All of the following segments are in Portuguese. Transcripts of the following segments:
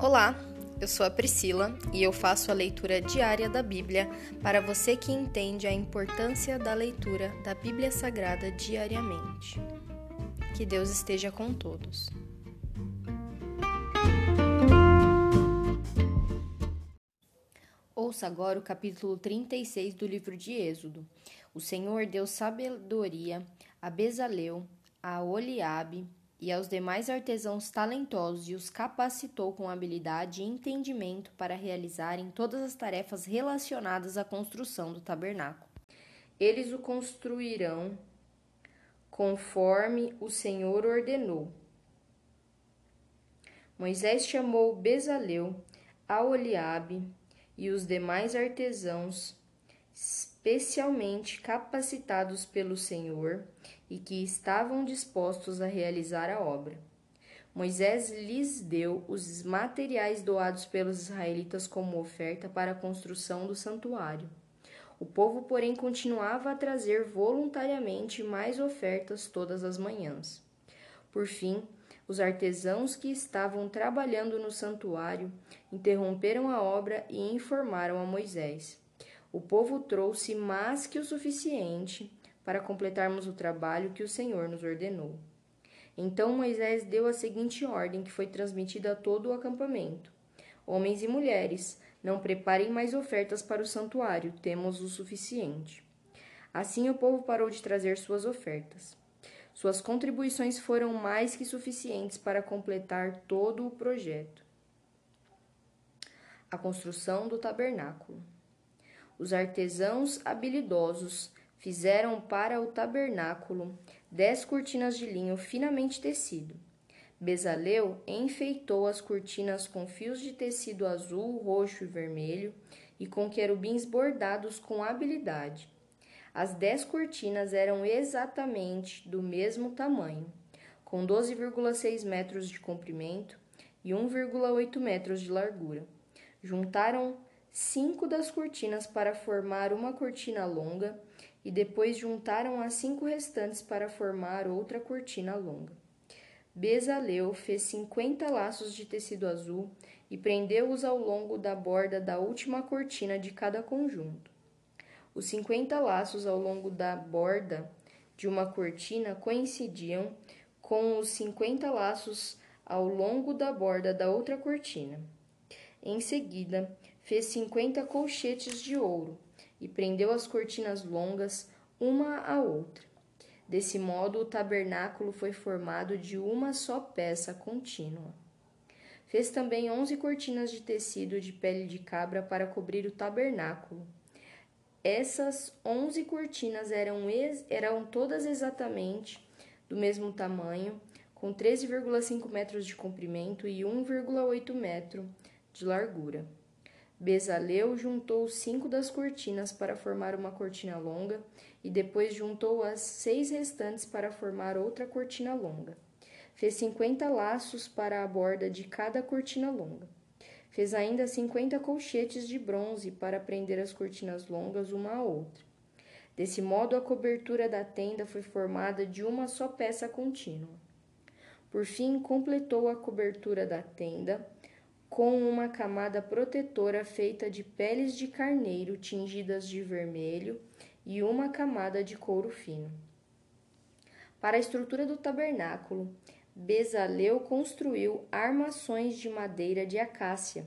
Olá, eu sou a Priscila e eu faço a leitura diária da Bíblia para você que entende a importância da leitura da Bíblia Sagrada diariamente. Que Deus esteja com todos. Ouça agora o capítulo 36 do livro de Êxodo. O Senhor deu sabedoria a Bezaleu, a Oliabe, e aos demais artesãos talentosos e os capacitou com habilidade e entendimento para realizarem todas as tarefas relacionadas à construção do tabernáculo. Eles o construirão conforme o Senhor ordenou. Moisés chamou Bezaleu, Aoliabe e os demais artesãos especialmente capacitados pelo Senhor e que estavam dispostos a realizar a obra. Moisés lhes deu os materiais doados pelos israelitas como oferta para a construção do santuário. O povo, porém, continuava a trazer voluntariamente mais ofertas todas as manhãs. Por fim, os artesãos que estavam trabalhando no santuário interromperam a obra e informaram a Moisés. O povo trouxe mais que o suficiente para completarmos o trabalho que o Senhor nos ordenou. Então Moisés deu a seguinte ordem que foi transmitida a todo o acampamento: Homens e mulheres, não preparem mais ofertas para o santuário, temos o suficiente. Assim o povo parou de trazer suas ofertas. Suas contribuições foram mais que suficientes para completar todo o projeto. A construção do tabernáculo. Os artesãos habilidosos fizeram para o tabernáculo dez cortinas de linho finamente tecido. Bezaleu enfeitou as cortinas com fios de tecido azul, roxo e vermelho e com querubins bordados com habilidade. As dez cortinas eram exatamente do mesmo tamanho, com 12,6 metros de comprimento e 1,8 metros de largura. Juntaram cinco das cortinas para formar uma cortina longa e depois juntaram as cinco restantes para formar outra cortina longa. Bezaleu fez cinquenta laços de tecido azul e prendeu-os ao longo da borda da última cortina de cada conjunto. Os cinquenta laços ao longo da borda de uma cortina coincidiam com os cinquenta laços ao longo da borda da outra cortina. Em seguida, fez cinquenta colchetes de ouro e prendeu as cortinas longas uma à outra. Desse modo, o tabernáculo foi formado de uma só peça contínua. Fez também onze cortinas de tecido de pele de cabra para cobrir o tabernáculo. Essas onze cortinas eram, eram todas exatamente do mesmo tamanho, com 13,5 metros de comprimento e 1,8 metro de largura. Bezaleu juntou cinco das cortinas para formar uma cortina longa e depois juntou as seis restantes para formar outra cortina longa. Fez cinquenta laços para a borda de cada cortina longa. Fez ainda cinquenta colchetes de bronze para prender as cortinas longas uma à outra. Desse modo, a cobertura da tenda foi formada de uma só peça contínua. Por fim, completou a cobertura da tenda com uma camada protetora feita de peles de carneiro tingidas de vermelho e uma camada de couro fino. Para a estrutura do tabernáculo, Bezaleu construiu armações de madeira de acácia.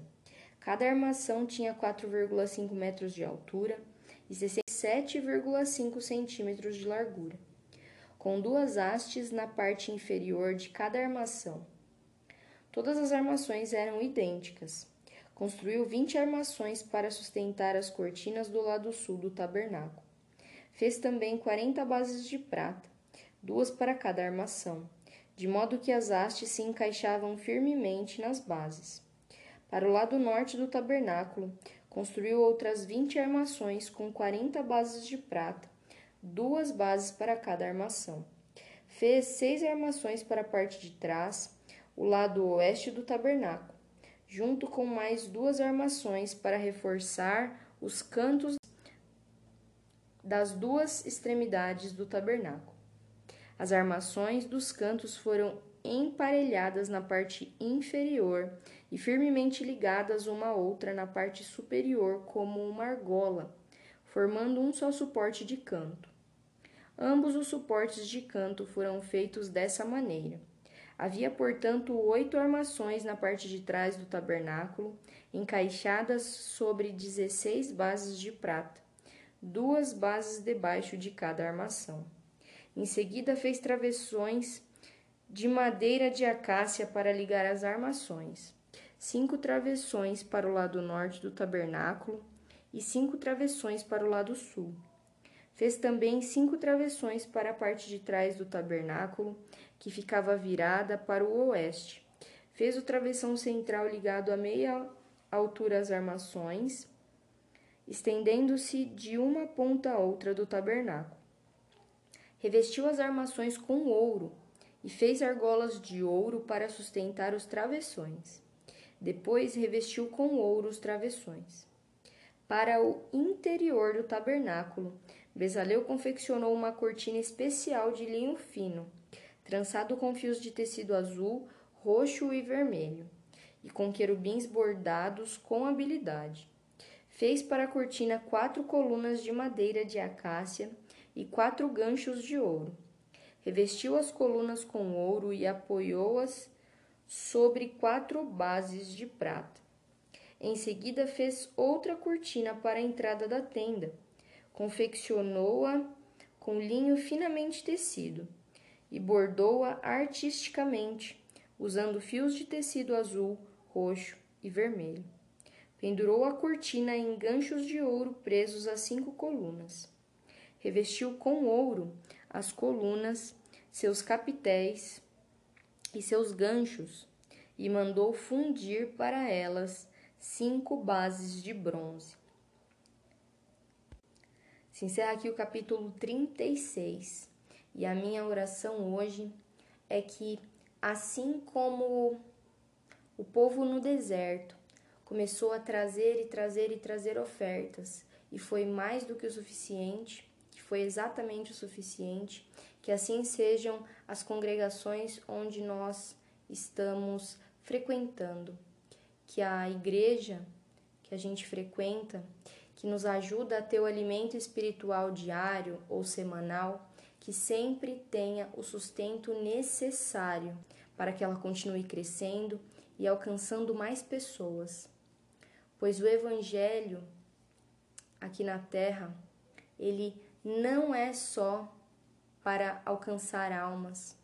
Cada armação tinha 4,5 metros de altura e 67,5 centímetros de largura, com duas hastes na parte inferior de cada armação. Todas as armações eram idênticas. Construiu vinte armações para sustentar as cortinas do lado sul do tabernáculo. Fez também quarenta bases de prata, duas para cada armação, de modo que as hastes se encaixavam firmemente nas bases. Para o lado norte do tabernáculo, construiu outras vinte armações com quarenta bases de prata, duas bases para cada armação. Fez seis armações para a parte de trás, o lado oeste do tabernáculo, junto com mais duas armações para reforçar os cantos das duas extremidades do tabernáculo. As armações dos cantos foram emparelhadas na parte inferior e firmemente ligadas uma à outra na parte superior, como uma argola, formando um só suporte de canto. Ambos os suportes de canto foram feitos dessa maneira. Havia, portanto, oito armações na parte de trás do tabernáculo, encaixadas sobre dezesseis bases de prata, duas bases debaixo de cada armação. Em seguida, fez travessões de madeira de acácia para ligar as armações, cinco travessões para o lado norte do tabernáculo e cinco travessões para o lado sul. Fez também cinco travessões para a parte de trás do tabernáculo que ficava virada para o oeste. Fez o travessão central ligado a meia altura às armações, estendendo-se de uma ponta a outra do tabernáculo. Revestiu as armações com ouro e fez argolas de ouro para sustentar os travessões. Depois revestiu com ouro os travessões. Para o interior do tabernáculo, Bezaleu confeccionou uma cortina especial de linho fino trançado com fios de tecido azul, roxo e vermelho, e com querubins bordados com habilidade. Fez para a cortina quatro colunas de madeira de acácia e quatro ganchos de ouro. Revestiu as colunas com ouro e apoiou-as sobre quatro bases de prata. Em seguida, fez outra cortina para a entrada da tenda. Confeccionou-a com linho finamente tecido e bordou-a artisticamente, usando fios de tecido azul, roxo e vermelho. Pendurou a cortina em ganchos de ouro presos a cinco colunas. Revestiu com ouro as colunas, seus capitéis e seus ganchos, e mandou fundir para elas cinco bases de bronze. Se encerra aqui o capítulo 36. E a minha oração hoje é que, assim como o povo no deserto começou a trazer e trazer e trazer ofertas, e foi mais do que o suficiente, que foi exatamente o suficiente, que assim sejam as congregações onde nós estamos frequentando, que a igreja que a gente frequenta, que nos ajuda a ter o alimento espiritual diário ou semanal, que sempre tenha o sustento necessário para que ela continue crescendo e alcançando mais pessoas. Pois o evangelho aqui na terra, ele não é só para alcançar almas,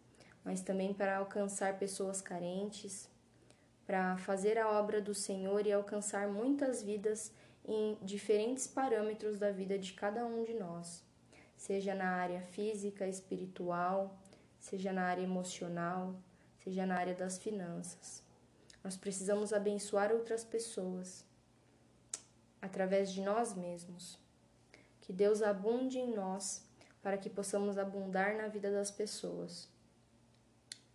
mas também para alcançar pessoas carentes, para fazer a obra do Senhor e alcançar muitas vidas em diferentes parâmetros da vida de cada um de nós seja na área física, espiritual, seja na área emocional, seja na área das finanças. Nós precisamos abençoar outras pessoas através de nós mesmos. Que Deus abunde em nós para que possamos abundar na vida das pessoas.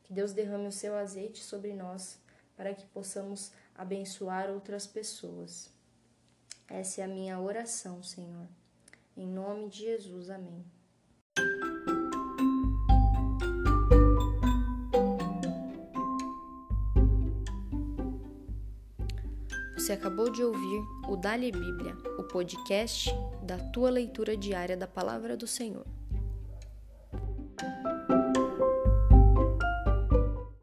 Que Deus derrame o seu azeite sobre nós para que possamos abençoar outras pessoas. Essa é a minha oração, Senhor. Em nome de Jesus, amém. Você acabou de ouvir o Dali Bíblia, o podcast da tua leitura diária da palavra do Senhor.